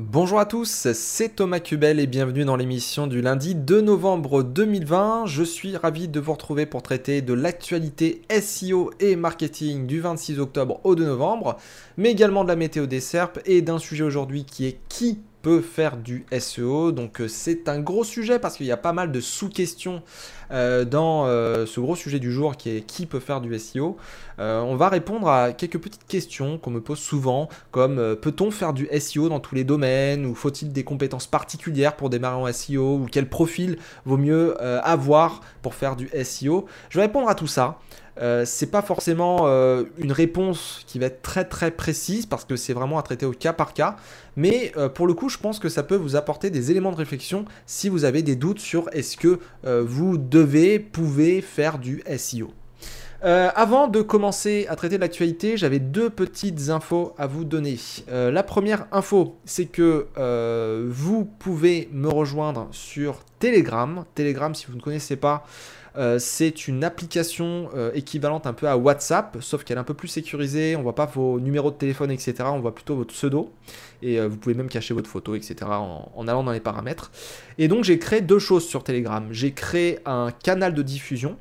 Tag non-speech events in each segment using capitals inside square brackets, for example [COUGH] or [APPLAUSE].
Bonjour à tous, c'est Thomas Cubel et bienvenue dans l'émission du lundi 2 novembre 2020. Je suis ravi de vous retrouver pour traiter de l'actualité SEO et marketing du 26 octobre au 2 novembre, mais également de la météo des SERP et d'un sujet aujourd'hui qui est qui peut faire du SEO. Donc euh, c'est un gros sujet parce qu'il y a pas mal de sous-questions euh, dans euh, ce gros sujet du jour qui est qui peut faire du SEO. on va répondre à quelques petites questions qu'on me pose souvent comme peut-on faire du SEO dans tous les domaines ou faut-il des compétences particulières pour démarrer en SEO ou quel profil vaut mieux avoir pour faire du SEO. Je vais répondre à tout ça. Euh, c'est pas forcément euh, une réponse qui va être très très précise parce que c'est vraiment à traiter au cas par cas. Mais euh, pour le coup, je pense que ça peut vous apporter des éléments de réflexion si vous avez des doutes sur est-ce que vous devez, pouvez faire du SEO. avant de commencer à traiter de l'actualité, j'avais deux petites infos à vous donner. la première info, c'est que vous pouvez me rejoindre sur Telegram. Telegram, si vous ne connaissez pas, euh, c'est une application euh, équivalente un peu à WhatsApp, sauf qu'elle est un peu plus sécurisée. On voit pas vos numéros de téléphone, etc. On voit plutôt votre pseudo. Et euh, vous pouvez même cacher votre photo, etc. En, allant dans les paramètres. Et donc j'ai créé deux choses sur Telegram. J'ai créé un canal de diffusion.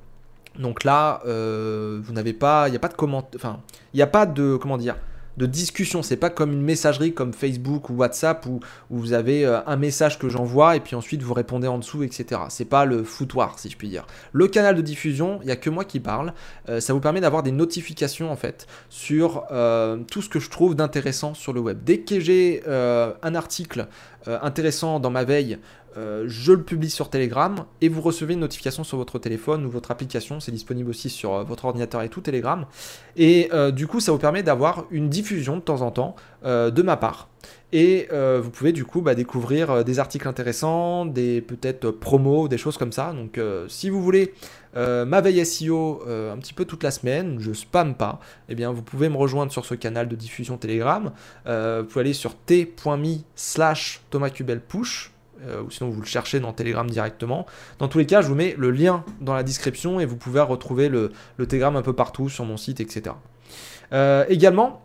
Donc là, vous n'avez pas, il n'y a pas de comment, enfin, il n'y a pas de, comment dire, de discussion. C'est pas comme une messagerie comme Facebook ou WhatsApp où, vous avez euh, un message que j'envoie et puis ensuite vous répondez en dessous, etc. C'est pas le foutoir, si je puis dire. Le canal de diffusion, il n'y a que moi qui parle. Euh, ça vous permet d'avoir des notifications en fait sur euh, tout ce que je trouve d'intéressant sur le web. Dès que j'ai un article intéressant dans ma veille, euh, je le publie sur Telegram et vous recevez une notification sur votre téléphone ou votre application. C'est disponible aussi sur euh, votre ordinateur et tout Telegram. Et euh, du coup, ça vous permet d'avoir une diffusion de temps en temps de ma part. Et vous pouvez du coup bah, découvrir des articles intéressants, des peut-être promos, des choses comme ça. Donc si vous voulez ma veille SEO un petit peu toute la semaine, je spam pas, eh bien vous pouvez me rejoindre sur ce canal de diffusion Telegram. vous pouvez aller sur t.me slash Push euh, ou sinon vous le cherchez dans Telegram directement. Dans tous les cas, je vous mets le lien dans la description et vous pouvez retrouver le, Telegram un peu partout sur mon site, etc. Euh, également,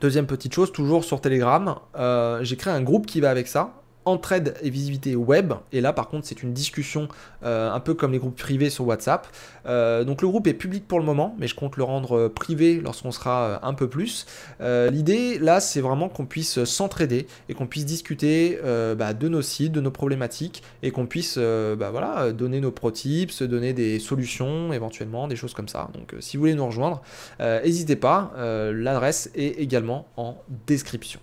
deuxième petite chose, toujours sur Telegram, euh, j'ai créé un groupe qui va avec ça entraide et visibilité web. Et là, par contre, c'est une discussion euh, un peu comme les groupes privés sur WhatsApp. Euh, donc le groupe est public pour le moment, mais je compte le rendre euh, privé lorsqu'on sera un peu plus. L'idée, là, c'est vraiment qu'on puisse s'entraider et qu'on puisse discuter bah, de nos sites, de nos problématiques, et qu'on puisse bah, voilà, donner nos pro tips, donner des solutions éventuellement, des choses comme ça. Donc si vous voulez nous rejoindre, n'hésitez pas. L'adresse est également en description.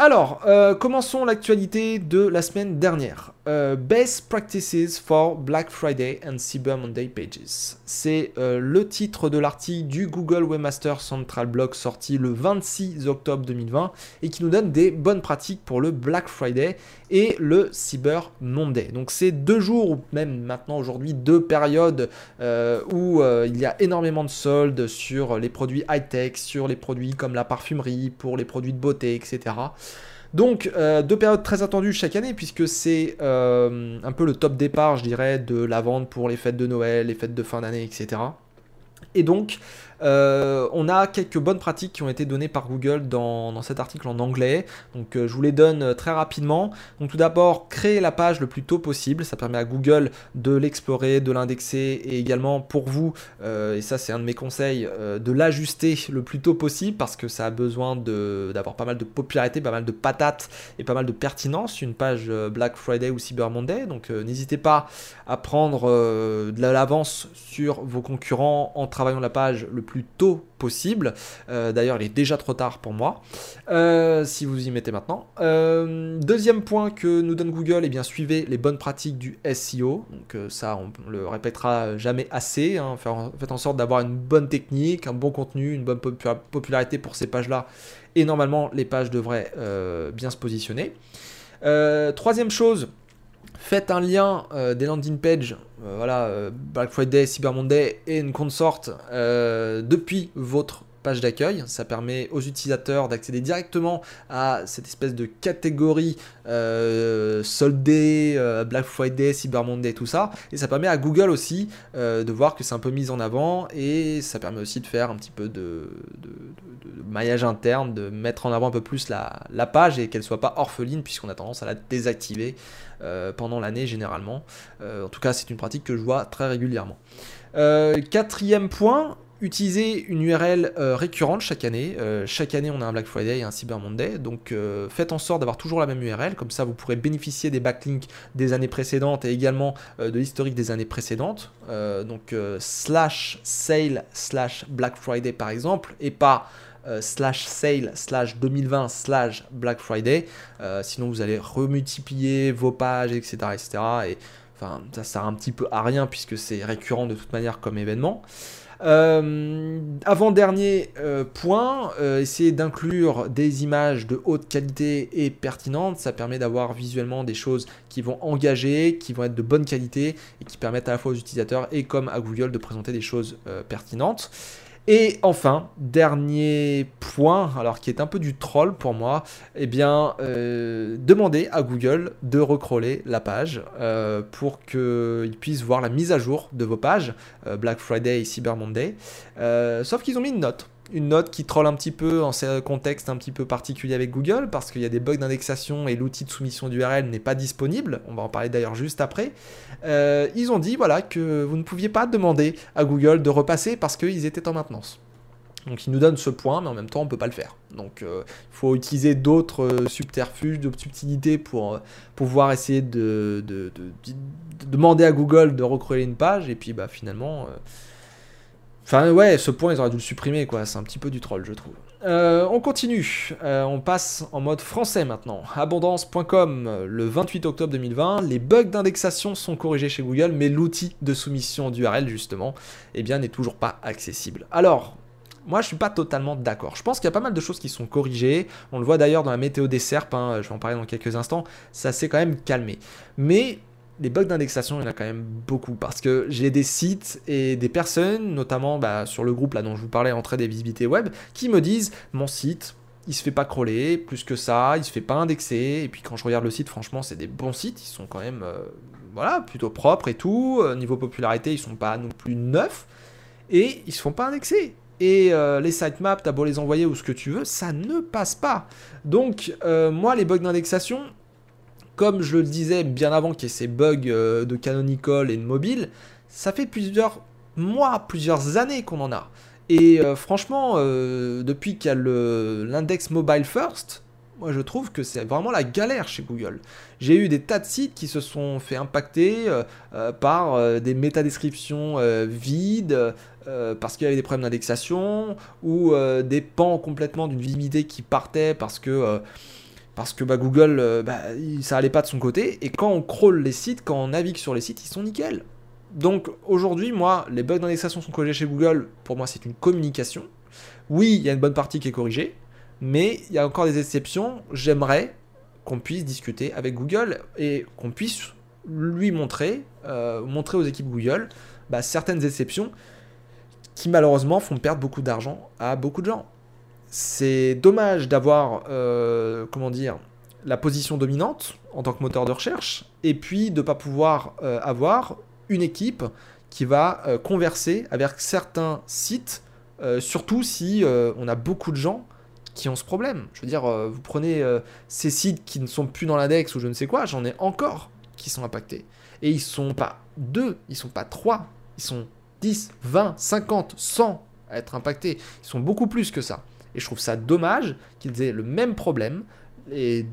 Alors, euh, commençons l'actualité de la semaine dernière. Euh, Best Practices for Black Friday and Cyber Monday Pages. C'est euh, le titre de l'article du Google Webmaster Central Blog sorti le 26 octobre 2020 et qui nous donne des bonnes pratiques pour le Black Friday et le Cyber Monday. Donc c'est deux jours ou même maintenant aujourd'hui deux périodes où il y a énormément de soldes sur les produits high-tech, sur les produits comme la parfumerie, pour les produits de beauté, etc. Donc, euh, deux périodes très attendues chaque année, puisque c'est euh, un peu le top départ, je dirais, de la vente pour les fêtes de Noël, les fêtes de fin d'année, etc. Et donc, euh, on a quelques bonnes pratiques qui ont été données par Google dans, cet article en anglais. Donc euh, je vous les donne euh, très rapidement. Donc tout d'abord, créer la page le plus tôt possible. Ça permet à Google de l'explorer, de l'indexer et également pour vous, et ça c'est un de mes conseils, de l'ajuster le plus tôt possible parce que ça a besoin d'avoir pas mal de popularité, pas mal de patates et pas mal de pertinence. Une page Black Friday ou Cyber Monday. Donc n'hésitez pas à prendre de l'avance sur vos concurrents en travaillant la page le plus tôt possible. Euh, d'ailleurs, il est déjà trop tard pour moi, euh, si vous y mettez maintenant. Euh, deuxième point que nous donne Google, eh bien suivez les bonnes pratiques du SEO. Donc ça, on, le répétera jamais assez. Hein. faites en sorte d'avoir une bonne technique, un bon contenu, une bonne popularité pour ces pages-là. Et normalement, les pages devraient bien se positionner. troisième chose, faites un lien des landing pages voilà, euh, Black Friday, Cyber Monday et une consort euh, depuis votre page d'accueil. Ça permet aux utilisateurs d'accéder directement à cette espèce de catégorie euh, euh, Black Friday, Cyber Monday, tout ça. Et ça permet à Google aussi euh, de voir que c'est un peu mis en avant et ça permet aussi de faire un petit peu de, maillage interne, de mettre en avant un peu plus la, la page et qu'elle soit pas orpheline puisqu'on a tendance à la désactiver pendant l'année généralement. en tout cas, c'est une pratique que je vois très régulièrement. quatrième point, utiliser une URL euh, récurrente chaque année. Euh, chaque année, on a un Black Friday et un Cyber Monday. Donc, euh, faites en sorte d'avoir toujours la même URL. Comme ça, vous pourrez bénéficier des backlinks des années précédentes et également de l'historique des années précédentes. donc, slash sale slash Black Friday par exemple, et pas slash sale slash 2020 slash Black Friday. sinon, vous allez remultiplier vos pages, etc. etc. et enfin, ça sert un petit peu à rien puisque c'est récurrent de toute manière comme événement. Euh, avant-dernier euh, point, euh, essayer d'inclure des images de haute qualité et pertinentes. Ça permet d'avoir visuellement des choses qui vont engager, qui vont être de bonne qualité et qui permettent à la fois aux utilisateurs et comme à Google de présenter des choses pertinentes. Et enfin, dernier point, alors qui est un peu du troll pour moi, eh bien, euh, demandez à Google de recrawler la page euh, pour qu'ils puissent voir la mise à jour de vos pages, euh, Black Friday Cyber Monday. sauf qu'ils ont mis une note une note qui troll un petit peu en ce contexte un petit peu particulier avec Google parce qu'il y a des bugs d'indexation et l'outil de soumission d'URL n'est pas disponible. On va en parler d'ailleurs juste après. Euh, ils ont dit voilà que vous ne pouviez pas demander à Google de repasser parce qu'ils étaient en maintenance. Donc ils nous donnent ce point, mais en même temps on ne peut pas le faire. Donc euh, il faut utiliser d'autres euh, subterfuges, d'autres subtilités pour pouvoir essayer de, demander à Google de recréer une page et puis bah finalement Enfin, ouais, ce point, ils auraient dû le supprimer, quoi. C'est un petit peu du troll, je trouve. Euh, on continue. Euh, on passe en mode français maintenant. Abondance.com, le 28 octobre 2020. Les bugs d'indexation sont corrigés chez Google, mais l'outil de soumission d'URL, justement, eh bien, n'est toujours pas accessible. Alors, moi, je suis pas totalement d'accord. Je pense qu'il y a pas mal de choses qui sont corrigées. On le voit d'ailleurs dans la météo des serpes. Hein, je vais en parler dans quelques instants. Ça s'est quand même calmé. Mais les bugs d'indexation, il y en a quand même beaucoup parce que j'ai des sites et des personnes, notamment bah, sur le groupe là dont je vous parlais, Entrée des visibilités web, qui me disent mon site, il se fait pas crawler, plus que ça, il se fait pas indexer. Et puis quand je regarde le site, franchement, c'est des bons sites, ils sont quand même euh, voilà, plutôt propres et tout. Euh, niveau popularité, ils sont pas non plus neufs et ils se font pas indexer. Et euh, les sitemaps, t'as beau les envoyer ou ce que tu veux, ça ne passe pas. Donc, moi, les bugs d'indexation, comme je le disais bien avant qu'il y ait ces bugs euh, de Canonical et de mobile, ça fait plusieurs mois, plusieurs années qu'on en a. Et euh, franchement, euh, depuis qu'il y a l'index mobile first, moi je trouve que c'est vraiment la galère chez Google. J'ai eu des tas de sites qui se sont fait impacter par des métadescriptions vides, parce qu'il y avait des problèmes d'indexation, ou des pans complètement d'une visibilité qui partait parce que parce que bah, Google, euh, bah, ça allait pas de son côté. Et quand on crawl les sites, quand on navigue sur les sites, ils sont nickel. Donc aujourd'hui, moi, les bugs d'indexation sont corrigés chez Google. Pour moi, c'est une communication. Oui, il y a une bonne partie qui est corrigée, mais il y a encore des exceptions. J'aimerais qu'on puisse discuter avec Google et qu'on puisse lui montrer, euh, montrer aux équipes Google bah, certaines exceptions qui malheureusement font perdre beaucoup d'argent à beaucoup de gens c'est dommage d'avoir, euh, comment dire, la position dominante en tant que moteur de recherche, et puis de ne pas pouvoir euh, avoir une équipe qui va euh, converser avec certains sites, surtout si on a beaucoup de gens qui ont ce problème. Je veux dire, vous prenez ces sites qui ne sont plus dans l'index ou je ne sais quoi, j'en ai encore qui sont impactés. Et ils sont pas deux, ils sont pas trois, ils sont 10, 20, 50, 100 à être impactés. Ils sont beaucoup plus que ça. Et je trouve ça dommage qu'ils aient le même problème, et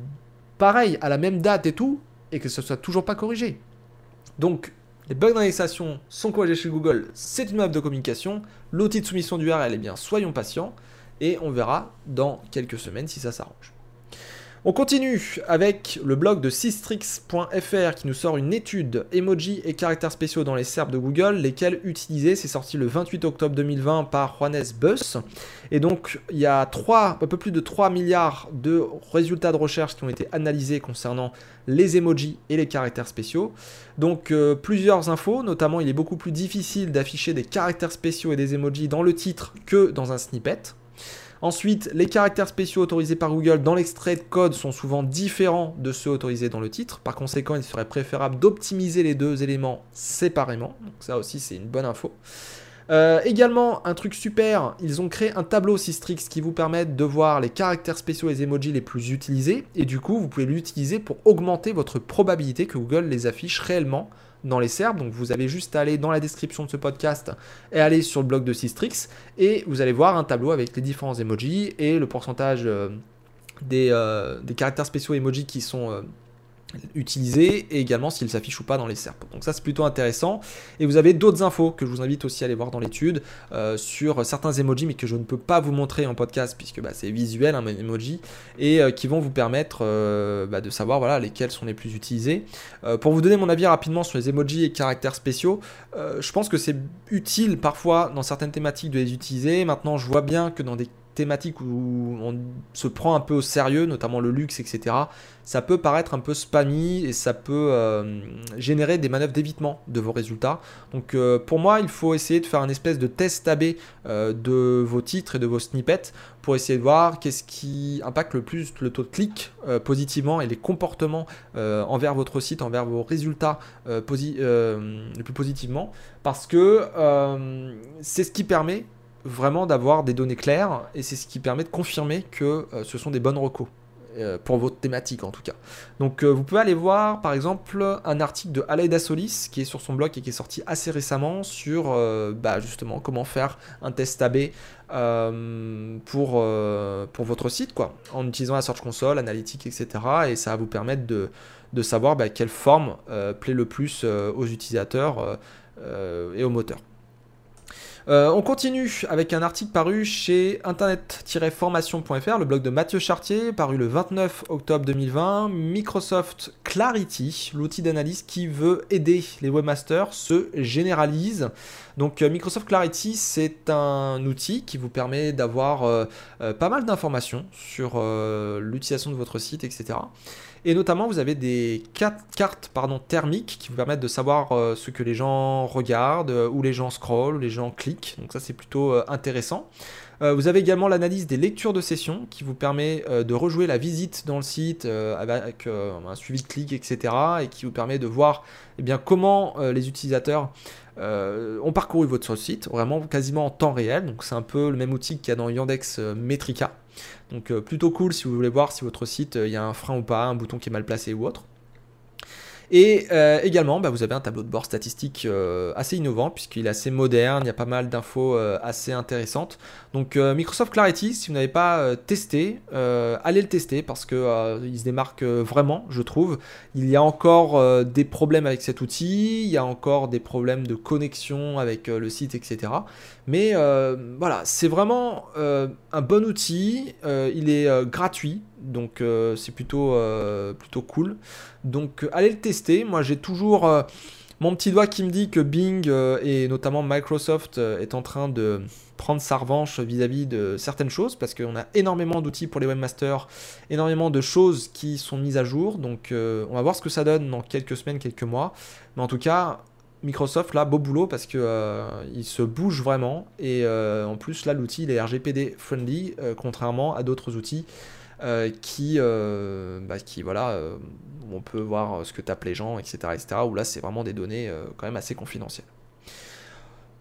pareil, à la même date et tout, et que ce soit toujours pas corrigé. Donc, les bugs d'indexation sont corrigés chez Google, c'est une map de communication. L'outil de soumission d'URL, eh bien, soyons patients, et on verra dans quelques semaines si ça s'arrange. On continue avec le blog de Systrix.fr qui nous sort une étude emoji et caractères spéciaux dans les SERP de Google, lesquels utiliser. C'est sorti le 28 octobre 2020 par Juanes Bus. Et donc, il y a 3, un peu plus de 3 milliards de résultats de recherche qui ont été analysés concernant les emojis et les caractères spéciaux. Donc, euh, plusieurs infos, notamment, il est beaucoup plus difficile d'afficher des caractères spéciaux et des emojis dans le titre que dans un snippet. Ensuite, les caractères spéciaux autorisés par Google dans l'extrait de code sont souvent différents de ceux autorisés dans le titre. Par conséquent, il serait préférable d'optimiser les deux éléments séparément. Donc ça aussi, c'est une bonne info. Euh, également, un truc super, ils ont créé un tableau Systrix qui vous permet de voir les caractères spéciaux et les emojis les plus utilisés. Et du coup, vous pouvez l'utiliser pour augmenter votre probabilité que Google les affiche réellement dans les SERPs. Donc vous avez juste à aller dans la description de ce podcast et aller sur le blog de Systrix et vous allez voir un tableau avec les différents emojis et le pourcentage euh, des, euh, des, caractères spéciaux emojis qui sont euh, utilisés et également s'ils s'affichent ou pas dans les SERP. Donc ça c'est plutôt intéressant. Et vous avez d'autres infos que je vous invite aussi à aller voir dans l'étude euh, sur certains emojis mais que je ne peux pas vous montrer en podcast puisque bah, c'est visuel un emoji et euh, qui vont vous permettre euh, bah, de savoir voilà, lesquels sont les plus utilisés. pour vous donner mon avis rapidement sur les emojis et caractères spéciaux, je pense que c'est utile parfois dans certaines thématiques de les utiliser. Maintenant je vois bien que dans des thématique où on se prend un peu au sérieux, notamment le luxe, etc., ça peut paraître un peu spammy et ça peut euh, générer des manœuvres d'évitement de vos résultats. Donc euh, pour moi, il faut essayer de faire un espèce de test AB euh, de vos titres et de vos snippets pour essayer de voir qu'est-ce qui impacte le plus le taux de clic positivement et les comportements envers votre site, envers vos résultats le plus positivement. Parce que c'est ce qui permet vraiment d'avoir des données claires et c'est ce qui permet de confirmer que euh, ce sont des bonnes recos euh, pour votre thématique en tout cas. Donc euh, vous pouvez aller voir par exemple un article de Aleida Solis qui est sur son blog et qui est sorti assez récemment sur bah, justement comment faire un test AB pour, pour votre site quoi, en utilisant la Search Console, Analytics, etc. Et ça va vous permettre de, de savoir bah, quelle forme plaît le plus aux utilisateurs et aux moteurs. Euh, on continue avec un article paru chez internet-formation.fr, le blog de Mathieu Chartier, paru le 29 octobre 2020. Microsoft Clarity, l'outil d'analyse qui veut aider les webmasters, se généralise. Donc euh, Microsoft Clarity, c'est un outil qui vous permet d'avoir euh, pas mal d'informations sur l'utilisation de votre site, etc. Et notamment, vous avez des cartes thermiques qui vous permettent de savoir euh, ce que les gens regardent, euh, où les gens scrollent, où les gens cliquent. Donc ça, c'est plutôt euh, intéressant. vous avez également l'analyse des lectures de session qui vous permet de rejouer la visite dans le site avec un suivi de clic, etc. Et qui vous permet de voir eh bien, comment les utilisateurs ont parcouru votre site, vraiment quasiment en temps réel. Donc c'est un peu le même outil qu'il y a dans Yandex Metrica. Donc euh, plutôt cool si vous voulez voir si votre site, euh, il y a un frein ou pas, un bouton qui est mal placé ou autre. Et euh, également, bah, vous avez un tableau de bord statistique euh, assez innovant puisqu'il est assez moderne, il y a pas mal d'infos euh, assez intéressantes. Donc Microsoft Clarity, si vous n'avez pas testé, allez le tester parce qu'il se démarque vraiment, je trouve. Il y a encore des problèmes avec cet outil, il y a encore des problèmes de connexion avec le site, etc. Mais voilà, c'est vraiment un bon outil, il est gratuit donc euh, c'est plutôt, euh, plutôt cool. Donc euh, allez le tester. Moi j'ai toujours mon petit doigt qui me dit que Bing et notamment Microsoft est en train de prendre sa revanche vis-à-vis de certaines choses parce qu'on a énormément d'outils pour les webmasters, énormément de choses qui sont mises à jour. Donc on va voir ce que ça donne dans quelques semaines, quelques mois. Mais en tout cas, Microsoft là, beau boulot parce que il se bouge vraiment et en plus là l'outil il est RGPD friendly contrairement à d'autres outils euh, qui, euh, bah, qui, voilà, euh, on peut voir ce que tapent les gens, etc., etc., où là, c'est vraiment des données quand même assez confidentielles.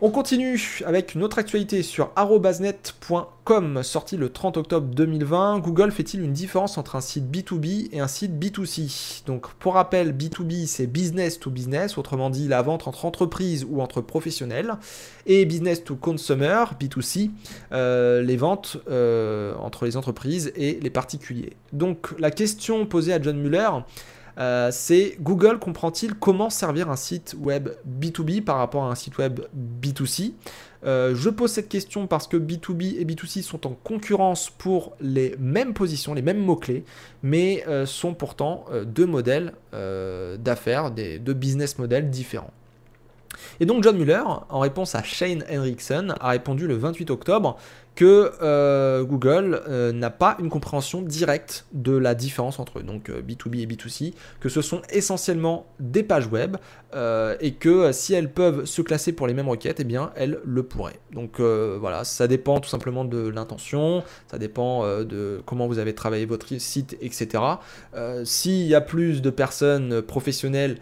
On continue avec une autre actualité sur arrobasnet.com, sorti le 30 octobre 2020. Google fait-il une différence entre un site B2B et un site B2C Donc pour rappel, B2B c'est business to business, autrement dit la vente entre entreprises ou entre professionnels, et business to consumer, B2C, euh, les ventes euh, entre les entreprises et les particuliers. Donc la question posée à John Muller, euh, c'est Google comprend-il comment servir un site web B2B par rapport à un site web B2C Euh, je pose cette question parce que B2B et B2C sont en concurrence pour les mêmes positions, les mêmes mots-clés, mais euh, sont pourtant deux modèles d'affaires, deux business models différents. Et donc John Muller, en réponse à Shane Henriksson, a répondu le 28 octobre que euh, Google euh, n'a pas une compréhension directe de la différence entre donc B2B euh, et B2C, que ce sont essentiellement des pages web et que si elles peuvent se classer pour les mêmes requêtes, eh bien elles le pourraient. Donc voilà, ça dépend tout simplement de l'intention, ça dépend de comment vous avez travaillé votre site, etc. S'il y a plus de personnes professionnelles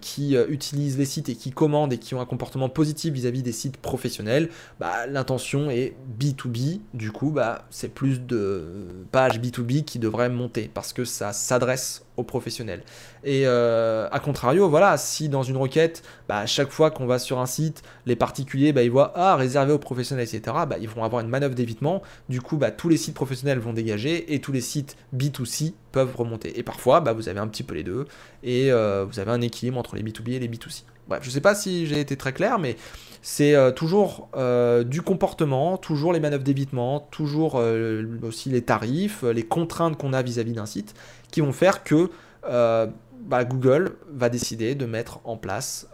qui utilisent les sites et qui commandent et qui ont un comportement positif vis-à-vis des sites professionnels, bah, l'intention est B2 du coup, bah, c'est plus de pages B2B qui devraient monter parce que ça s'adresse aux professionnels. Et euh, à contrario, voilà, si dans une requête, bah, à chaque fois qu'on va sur un site, les particuliers, bah, ils voient ah réservé aux professionnels, etc. Bah, ils vont avoir une manœuvre d'évitement. Du coup, bah, tous les sites professionnels vont dégager et tous les sites B2C peuvent remonter. Et parfois, bah, vous avez un petit peu les deux et euh, vous avez un équilibre entre les B2B et les B2C. Bref, je sais pas si j'ai été très clair, mais c'est euh, toujours euh, du comportement, toujours les manœuvres d'évitement, toujours euh, aussi les tarifs, les contraintes qu'on a vis-à-vis d'un site, qui vont faire que bah, Google va décider de mettre en place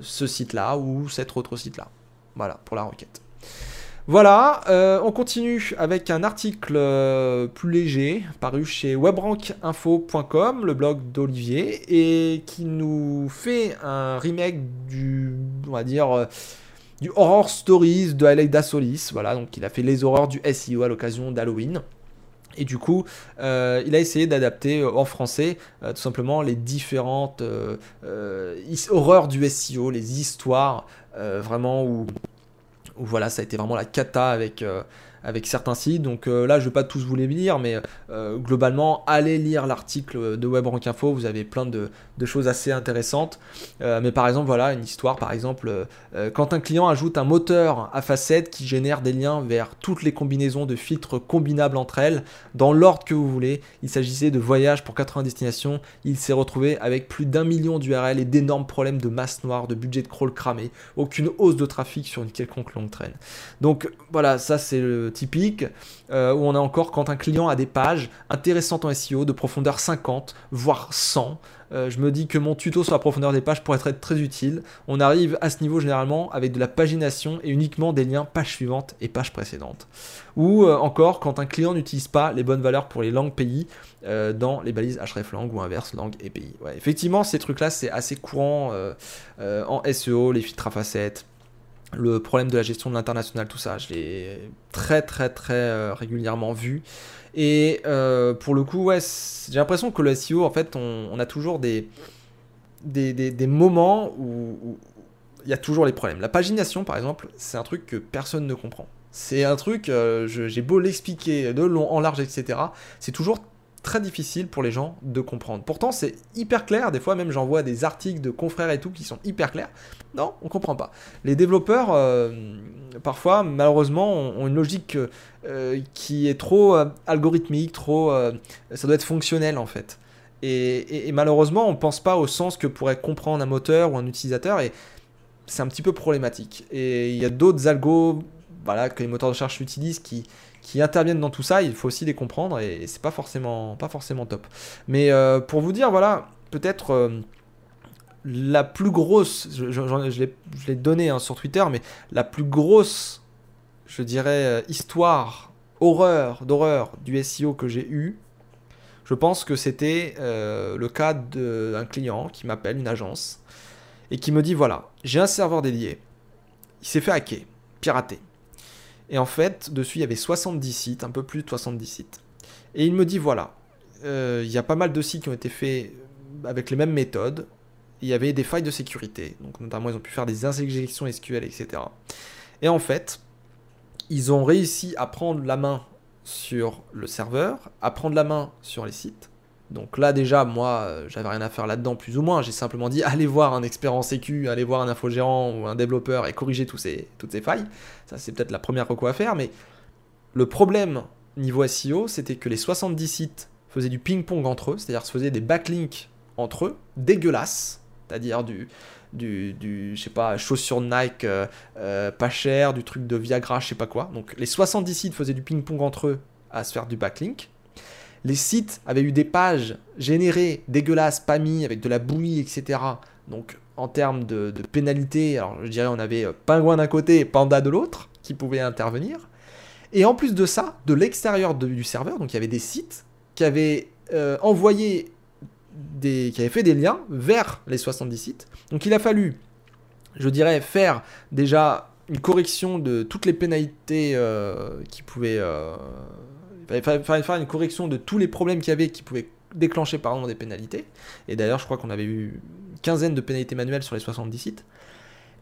ce site-là ou cet autre site-là. Voilà, pour la requête. Voilà, on continue avec un article plus léger paru chez webrankinfo.com, le blog d'Olivier, et qui nous fait un remake du, du Horror Stories de Alec Solis. Voilà, donc il a fait les horreurs du SEO à l'occasion d'Halloween. Et du coup, euh, il a essayé d'adapter euh, en français euh, tout simplement les différentes horreurs du SEO, les histoires vraiment où, où, voilà, ça a été vraiment la cata avec avec certains sites. Donc euh, là, je ne vais pas tous vous les lire, mais euh, globalement, allez lire l'article de WebRank Info, vous avez plein de, choses assez intéressantes. Euh, mais par exemple, voilà, une histoire, par exemple, quand un client ajoute un moteur à facettes qui génère des liens vers toutes les combinaisons de filtres combinables entre elles, dans l'ordre que vous voulez, il s'agissait de voyages pour 80 destinations, il s'est retrouvé avec plus d'un million d'URL et d'énormes problèmes de masse noire, de budget de crawl cramé, aucune hausse de trafic sur une quelconque longue traîne. Donc voilà, ça c'est le typique, euh, où on a encore quand un client a des pages intéressantes en SEO de profondeur 50, voire 100. Euh, je me dis que mon tuto sur la profondeur des pages pourrait être très utile. On arrive à ce niveau généralement avec de la pagination et uniquement des liens page suivante et page précédente. Ou euh, encore quand un client n'utilise pas les bonnes valeurs pour les langues pays dans les balises hreflang ou inverse langue et pays. effectivement, ces trucs-là, c'est assez courant en SEO, les filtres à facettes le problème de la gestion de l'international, tout ça, je l'ai très très très euh, régulièrement vu. Et euh, pour le coup, ouais, j'ai l'impression que le SEO, en fait, on, a toujours des, des, moments où il y a toujours les problèmes. La pagination, par exemple, c'est un truc que personne ne comprend. C'est un truc, euh, j'ai beau l'expliquer de long en large, etc. C'est toujours très difficile pour les gens de comprendre. Pourtant, c'est hyper clair. Des fois, même j'envoie des articles de confrères et tout qui sont hyper clairs. Non, on comprend pas. Les développeurs, euh, parfois, malheureusement, ont, une logique euh, qui est trop euh, algorithmique, trop. ça doit être fonctionnel en fait. Et, malheureusement, on pense pas au sens que pourrait comprendre un moteur ou un utilisateur. Et c'est un petit peu problématique. Et il y a d'autres algos, voilà, que les moteurs de recherche utilisent qui qui interviennent dans tout ça, il faut aussi les comprendre et, c'est pas forcément, pas forcément top. Mais euh, pour vous dire, voilà, peut-être euh, la plus grosse, je, l'ai donné hein, sur Twitter, mais la plus grosse, je dirais, euh, histoire, horreur, d'horreur du SEO que j'ai eu, je pense que c'était le cas d'un client qui m'appelle, une agence, et qui me dit voilà, j'ai un serveur dédié, il s'est fait hacker, pirater. Et en fait, dessus, il y avait 70 sites, un peu plus de 70 sites. Et il me dit, voilà, euh, il y a pas mal de sites qui ont été faits avec les mêmes méthodes. Il y avait des failles de sécurité. Donc notamment, ils ont pu faire des injections SQL, etc. Et en fait, ils ont réussi à prendre la main sur le serveur, à prendre la main sur les sites, donc là déjà, moi, euh, j'avais rien à faire là-dedans, plus ou moins. J'ai simplement dit, allez voir un expert en sécu, allez voir un infogérant ou un développeur et corriger toutes ces failles. Ça, c'est peut-être la première reco à faire, mais le problème niveau SEO, c'était que les 70 sites faisaient du ping-pong entre eux, c'est-à-dire se faisaient des backlinks entre eux, dégueulasses, c'est-à-dire du, du, je sais pas, chaussures Nike pas cher, du truc de Viagra, je sais pas quoi. Donc les 70 sites faisaient du ping-pong entre eux à se faire du backlink. Les sites avaient eu des pages générées, dégueulasses, pas mis, avec de la bouillie, etc. Donc en termes de, de pénalité, alors je dirais on avait Pingouin d'un côté et Panda de l'autre qui pouvaient intervenir. Et en plus de ça, de l'extérieur du serveur, donc il y avait des sites qui avaient euh, envoyé des, qui avaient fait des liens vers les 70 sites. Donc il a fallu, je dirais, faire déjà une correction de toutes les pénalités euh, qui pouvaient, euh, il fallait faire une correction de tous les problèmes qu'il y avait qui pouvaient déclencher par exemple des pénalités. Et d'ailleurs, je crois qu'on avait eu une quinzaine de pénalités manuelles sur les 70 sites.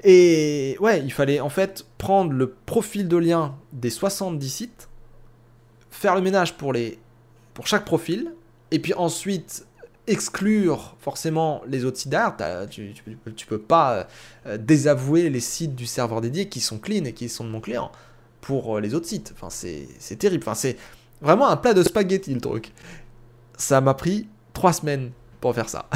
Et ouais, il fallait en fait prendre le profil de lien des 70 sites, faire le ménage pour, les, pour chaque profil, et puis ensuite exclure forcément les autres sites derrière. Tu, tu, peux pas euh, désavouer les sites du serveur dédié qui sont clean et qui sont de mon client pour euh, les autres sites. Enfin, c'est terrible. Enfin, c'est vraiment un plat de spaghetti le truc. Ça m'a pris trois semaines pour faire ça.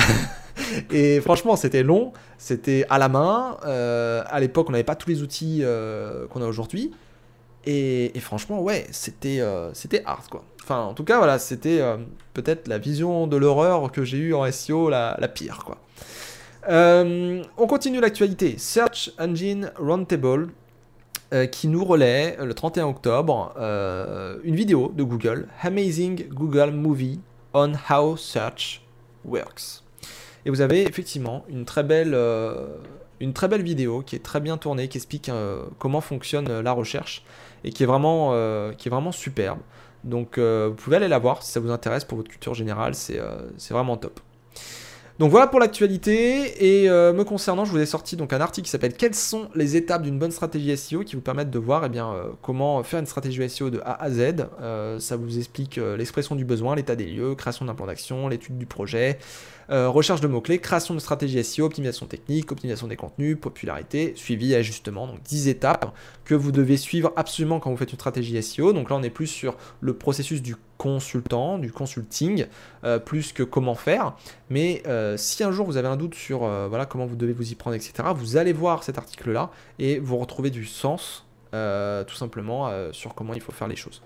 [LAUGHS] et franchement, c'était long, c'était à la main. Euh, à l'époque, on n'avait pas tous les outils euh, qu'on a aujourd'hui. Et, franchement, ouais, c'était euh, c'était hard, quoi. Enfin, en tout cas, voilà, c'était peut-être la vision de l'horreur que j'ai eue en SEO la, la pire, quoi. on continue l'actualité. Search Engine Roundtable, qui nous relaie le 31 octobre une vidéo de Google, Amazing Google Movie on How Search Works. Et vous avez effectivement une très belle, euh, une très belle vidéo qui est très bien tournée, qui explique euh, comment fonctionne euh, la recherche et qui est vraiment, qui est vraiment superbe. Donc vous pouvez aller la voir si ça vous intéresse pour votre culture générale, c'est vraiment top. Donc voilà pour l'actualité. Et me concernant, je vous ai sorti donc un article qui s'appelle Quelles sont les étapes d'une bonne stratégie SEO qui vous permettent de voir eh bien, comment faire une stratégie SEO de A à Z. ça vous explique l'expression du besoin, l'état des lieux, création d'un plan d'action, l'étude du projet, euh, recherche de mots-clés, création de stratégie SEO, optimisation technique, optimisation des contenus, popularité, suivi ajustement. Donc 10 étapes que vous devez suivre absolument quand vous faites une stratégie SEO. Donc là, on est plus sur le processus du consultant, du consulting, euh, plus que comment faire. Mais euh, si un jour vous avez un doute sur voilà, comment vous devez vous y prendre, etc., vous allez voir cet article-là et vous retrouvez du sens tout simplement sur comment il faut faire les choses.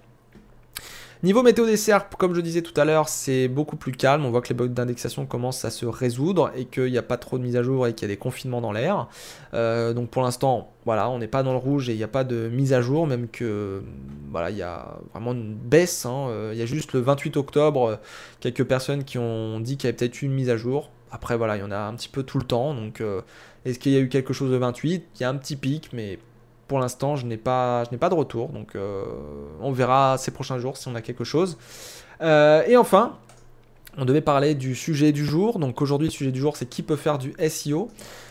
Niveau météo des SERP, comme je disais tout à l'heure, c'est beaucoup plus calme. On voit que les bugs d'indexation commencent à se résoudre et qu'il n'y a pas trop de mise à jour et qu'il y a des confinements dans l'air. Euh, donc pour l'instant, voilà, on n'est pas dans le rouge et il n'y a pas de mise à jour, même que voilà, il y a vraiment une baisse. Hein. Euh, il y a juste le 28 octobre, quelques personnes qui ont dit qu'il y avait peut-être eu une mise à jour. Après, voilà, il y en a un petit peu tout le temps. Donc, euh, est-ce qu'il y a eu quelque chose de 28 Il y a un petit pic, mais pour l'instant, je n'ai pas, de retour. Donc, euh, on verra ces prochains jours si on a quelque chose. Euh, et enfin, on devait parler du sujet du jour. Donc, aujourd'hui, le sujet du jour, c'est qui peut faire du SEO.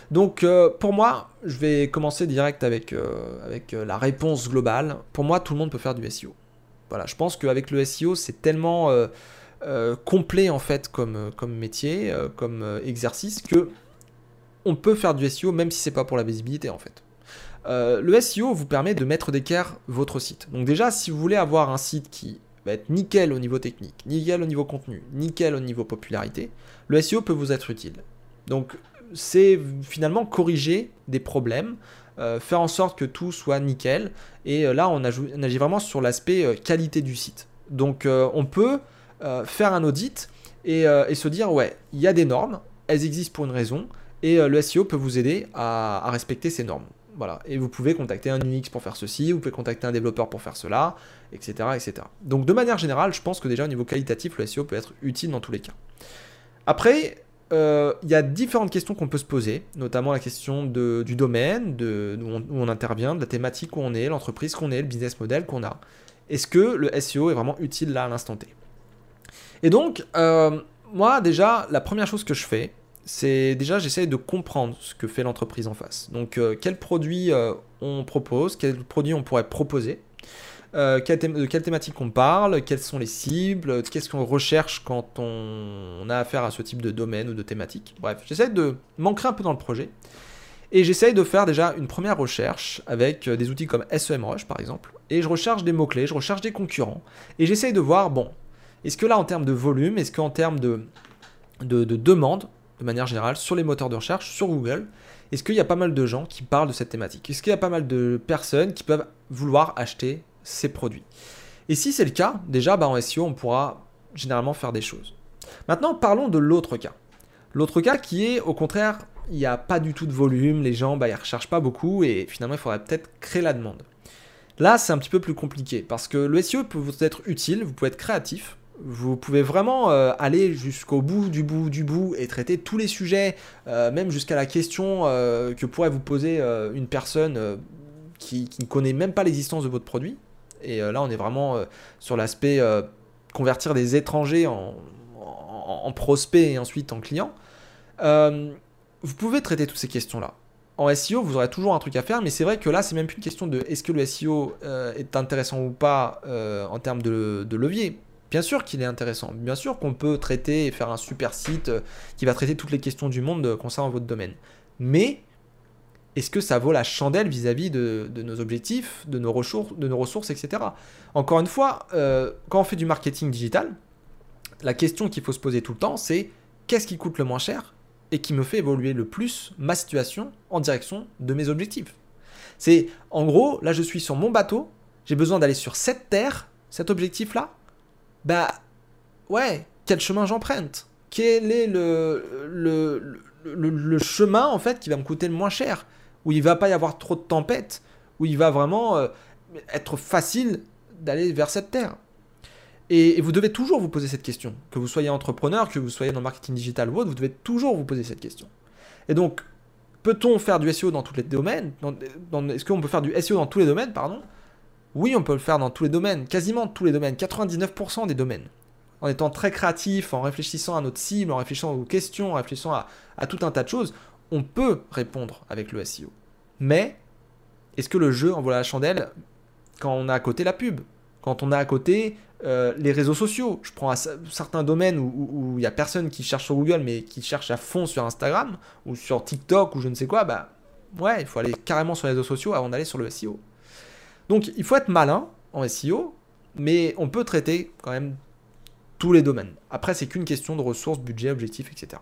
Donc, euh, pour moi, je vais commencer direct avec, avec la réponse globale. Pour moi, tout le monde peut faire du SEO. Voilà, je pense qu'avec le SEO, c'est tellement complet en fait comme, comme métier, comme exercice, que on peut faire du SEO même si c'est pas pour la visibilité en fait. Euh, le SEO vous permet de mettre d'équerre votre site. Donc déjà, si vous voulez avoir un site qui va être nickel au niveau technique, nickel au niveau contenu, nickel au niveau popularité, le SEO peut vous être utile. Donc c'est finalement corriger des problèmes, euh, faire en sorte que tout soit nickel. Et euh, là, on, agit vraiment sur l'aspect qualité du site. Donc on peut faire un audit et, se dire, ouais, il y a des normes, elles existent pour une raison, et le SEO peut vous aider à respecter ces normes. Et vous pouvez contacter un UX pour faire ceci, vous pouvez contacter un développeur pour faire cela, etc. etc. Donc de manière générale, je pense que déjà au niveau qualitatif, le SEO peut être utile dans tous les cas. Après, euh, il y a différentes questions qu'on peut se poser, notamment la question du domaine, de, où, on, intervient, de la thématique où on est, l'entreprise qu'on est, le business model qu'on a. Est-ce que le SEO est vraiment utile là à l'instant T? Et donc, euh, moi déjà, la première chose que je fais, c'est déjà j'essaye de comprendre ce que fait l'entreprise en face. Donc euh, quels produits euh, on propose, quels produits on pourrait proposer, euh, de quelle thématique on parle, quelles sont les cibles, qu'est-ce qu'on recherche quand on, a affaire à ce type de domaine ou de thématique. Bref, j'essaie de m'ancrer un peu dans le projet. Et j'essaye de faire déjà une première recherche avec des outils comme SEMrush par exemple. Et je recherche des mots-clés, je recherche des concurrents. Et j'essaye de voir, bon, est-ce que là en termes de volume, est-ce qu'en termes de, de, de demande, de manière générale, sur les moteurs de recherche, sur Google, est-ce qu'il y a pas mal de gens qui parlent de cette thématique? Est-ce qu'il y a pas mal de personnes qui peuvent vouloir acheter ces produits? Et si c'est le cas, déjà bah, en SEO, on pourra généralement faire des choses. Maintenant, parlons de l'autre cas. L'autre cas qui est, au contraire, il n'y a pas du tout de volume, les gens, bah, ils ne recherchent pas beaucoup et finalement, il faudrait peut-être créer la demande. Là, c'est un petit peu plus compliqué parce que le SEO peut vous être utile, vous pouvez être créatif, vous pouvez vraiment euh, aller jusqu'au bout du bout du bout et traiter tous les sujets, euh, même jusqu'à la question euh, que pourrait vous poser une personne qui, ne connaît même pas l'existence de votre produit. Et là, on est vraiment sur l'aspect convertir des étrangers en, prospects et ensuite en clients. vous pouvez traiter toutes ces questions-là. En SEO, vous aurez toujours un truc à faire, mais c'est vrai que là, c'est même plus une question de est-ce que le SEO est intéressant ou pas en termes de levier Bien sûr qu'il est intéressant. Bien sûr qu'on peut traiter et faire un super site euh, qui va traiter toutes les questions du monde euh, concernant votre domaine. Mais est-ce que ça vaut la chandelle vis-à-vis de, nos objectifs, de nos, ressources, de nos ressources, etc. Encore une fois, euh, quand on fait du marketing digital, la question qu'il faut se poser tout le temps, c'est qu'est-ce qui coûte le moins cher et qui me fait évoluer le plus ma situation en direction de mes objectifs? C'est en gros, là je suis sur mon bateau, j'ai besoin d'aller sur cette terre, cet objectif-là, bah ouais, quel chemin j'emprunte? Quel est le, le, le, chemin en fait qui va me coûter le moins cher? Où il va pas y avoir trop de tempêtes Où il va vraiment euh, être facile d'aller vers cette terre. Et, vous devez toujours vous poser cette question. Que vous soyez entrepreneur, que vous soyez dans le marketing digital ou autre, vous devez toujours vous poser cette question. Et donc, peut-on faire du SEO dans tous les domaines? Est-ce qu'on peut faire du SEO dans tous les domaines Pardon? Oui, on peut le faire dans tous les domaines, quasiment tous les domaines, 99% des domaines. En étant très créatif, en réfléchissant à notre cible, en réfléchissant aux questions, en réfléchissant à, tout un tas de choses, on peut répondre avec le SEO. Mais est-ce que le jeu envoie la chandelle quand on a à côté la pub? Quand on a à côté euh, les réseaux sociaux Je prends certains domaines où il n'y a personne qui cherche sur Google, mais qui cherche à fond sur Instagram ou sur TikTok ou je ne sais quoi, bah ouais, il faut aller carrément sur les réseaux sociaux avant d'aller sur le SEO. Donc il faut être malin en SEO, mais on peut traiter quand même tous les domaines. Après, c'est qu'une question de ressources, budget, objectifs, etc.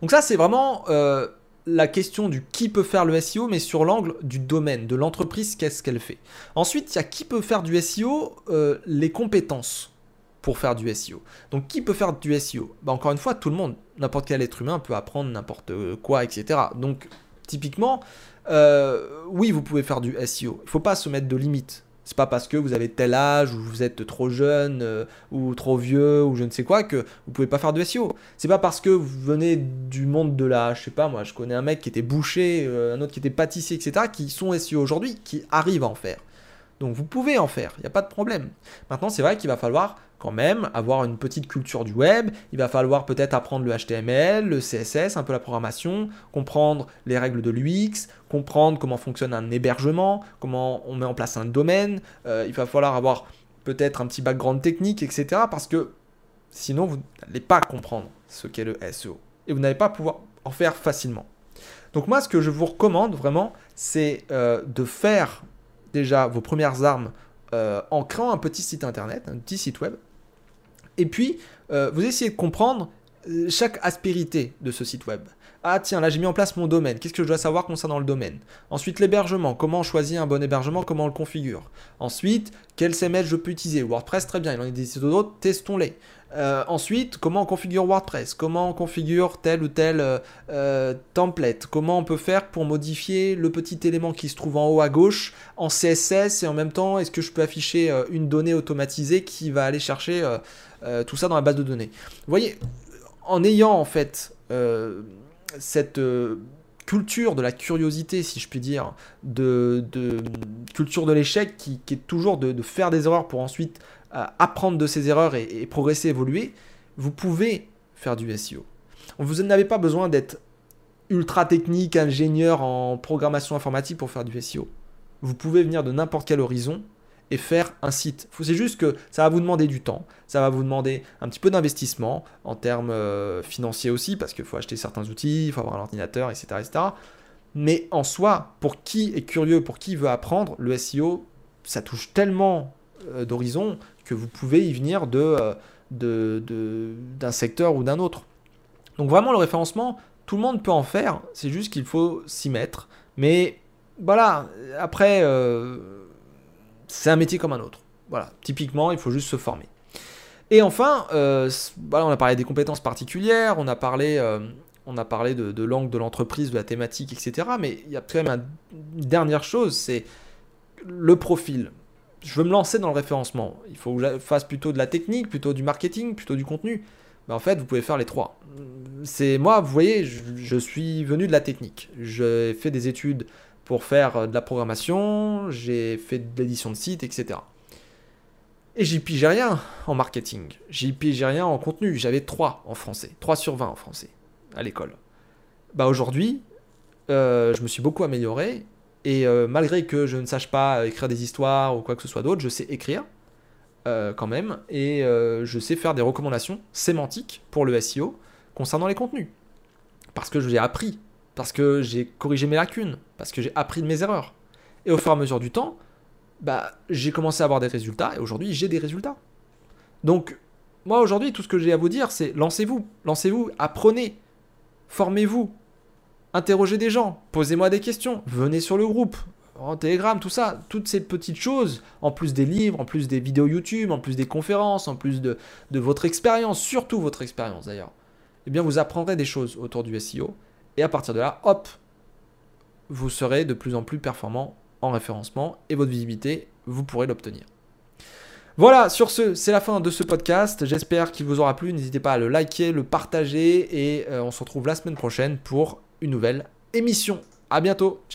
Donc ça, c'est vraiment euh, la question du qui peut faire le SEO, mais sur l'angle du domaine, de l'entreprise, qu'est-ce qu'elle fait. Ensuite, il y a qui peut faire du SEO, euh, les compétences pour faire du SEO. Donc qui peut faire du SEO bah, Encore une fois, tout le monde, n'importe quel être humain peut apprendre n'importe quoi, etc. Donc typiquement, euh, oui, vous pouvez faire du SEO. Il ne faut pas se mettre de limites. C'est pas parce que vous avez tel âge ou vous êtes trop jeune euh, ou trop vieux ou je ne sais quoi que vous pouvez pas faire du SEO. C'est pas parce que vous venez du monde de la, je sais pas moi, je connais un mec qui était boucher, euh, un autre qui était pâtissier, etc., qui sont SEO aujourd'hui, qui arrivent à en faire. Donc vous pouvez en faire, il n'y a pas de problème. Maintenant, c'est vrai qu'il va falloir quand même avoir une petite culture du web. Il va falloir peut-être apprendre le HTML, le CSS, un peu la programmation, comprendre les règles de l'UX, comprendre comment fonctionne un hébergement, comment on met en place un domaine. Euh, il va falloir avoir peut-être un petit background technique, etc. Parce que sinon, vous n'allez pas comprendre ce qu'est le SEO. Et vous n'allez pas pouvoir en faire facilement. Donc moi, ce que je vous recommande vraiment, c'est euh, de faire déjà vos premières armes euh, en créant un petit site internet, un petit site web, et puis, euh, vous essayez de comprendre euh, chaque aspérité de ce site web. Ah tiens, là j'ai mis en place mon domaine. Qu'est-ce que je dois savoir concernant le domaine? Ensuite, l'hébergement. Comment choisir un bon hébergement? Comment on le configure? Ensuite, quel CMS je peux utiliser? WordPress, très bien. Il en existe d'autres, testons-les. Euh, ensuite, comment on configure WordPress? Comment on configure tel ou tel template? Comment on peut faire pour modifier le petit élément qui se trouve en haut à gauche en CSS et en même temps, est-ce que je peux afficher une donnée automatisée qui va aller chercher euh, tout ça dans la base de données? Vous voyez, en ayant en fait euh, cette euh, culture de la curiosité, si je puis dire, de, culture de l'échec qui, est toujours de, faire des erreurs pour ensuite apprendre de ces erreurs et, et, progresser, évoluer, vous pouvez faire du SEO. Vous n'avez pas besoin d'être ultra technique, ingénieur en programmation informatique pour faire du SEO. Vous pouvez venir de n'importe quel horizon et faire un site. C'est juste que ça va vous demander du temps, ça va vous demander un petit peu d'investissement en termes euh, financiers aussi, parce qu'il faut acheter certains outils, il faut avoir un ordinateur, etc., etc. Mais en soi, pour qui est curieux, pour qui veut apprendre, le SEO, ça touche tellement euh, d'horizons que vous pouvez y venir de, euh, d'un secteur ou d'un autre. Donc vraiment le référencement, tout le monde peut en faire, c'est juste qu'il faut s'y mettre. Mais voilà, après, c'est un métier comme un autre. Voilà, typiquement, il faut juste se former. Et enfin, euh, on a parlé des compétences particulières, on a parlé, euh, on a parlé de, l'angle de l'entreprise, de la thématique, etc. Mais il y a quand même une dernière chose, c'est le profil. Je veux me lancer dans le référencement. Il faut que je fasse plutôt de la technique, plutôt du marketing, plutôt du contenu. Ben, en fait, vous pouvez faire les trois. C'est moi, vous voyez, je, suis venu de la technique. J'ai fait des études pour faire de la programmation, j'ai fait de l'édition de sites, etc. Et j'y pigeais rien en marketing, j'y pigeais rien en contenu. J'avais 3 en français, 3 sur 20 en français à l'école. Bah aujourd'hui, euh, je me suis beaucoup amélioré et euh, malgré que je ne sache pas écrire des histoires ou quoi que ce soit d'autre, je sais écrire. Euh, quand même, et euh, je sais faire des recommandations sémantiques pour le SEO concernant les contenus. Parce que j'ai appris, parce que j'ai corrigé mes lacunes, parce que j'ai appris de mes erreurs. Et au fur et à mesure du temps, bah, j'ai commencé à avoir des résultats, et aujourd'hui j'ai des résultats. Donc, moi aujourd'hui, tout ce que j'ai à vous dire, c'est lancez-vous, lancez-vous, apprenez, formez-vous, interrogez des gens, posez-moi des questions, venez sur le groupe, en Telegram, tout ça, toutes ces petites choses, en plus des livres, en plus des vidéos YouTube, en plus des conférences, en plus de, votre expérience, surtout votre expérience d'ailleurs, eh bien vous apprendrez des choses autour du SEO. Et à partir de là, hop, vous serez de plus en plus performant en référencement et votre visibilité, vous pourrez l'obtenir. Voilà, sur ce, c'est la fin de ce podcast. J'espère qu'il vous aura plu. N'hésitez pas à le liker, le partager et euh, on se retrouve la semaine prochaine pour une nouvelle émission. À bientôt.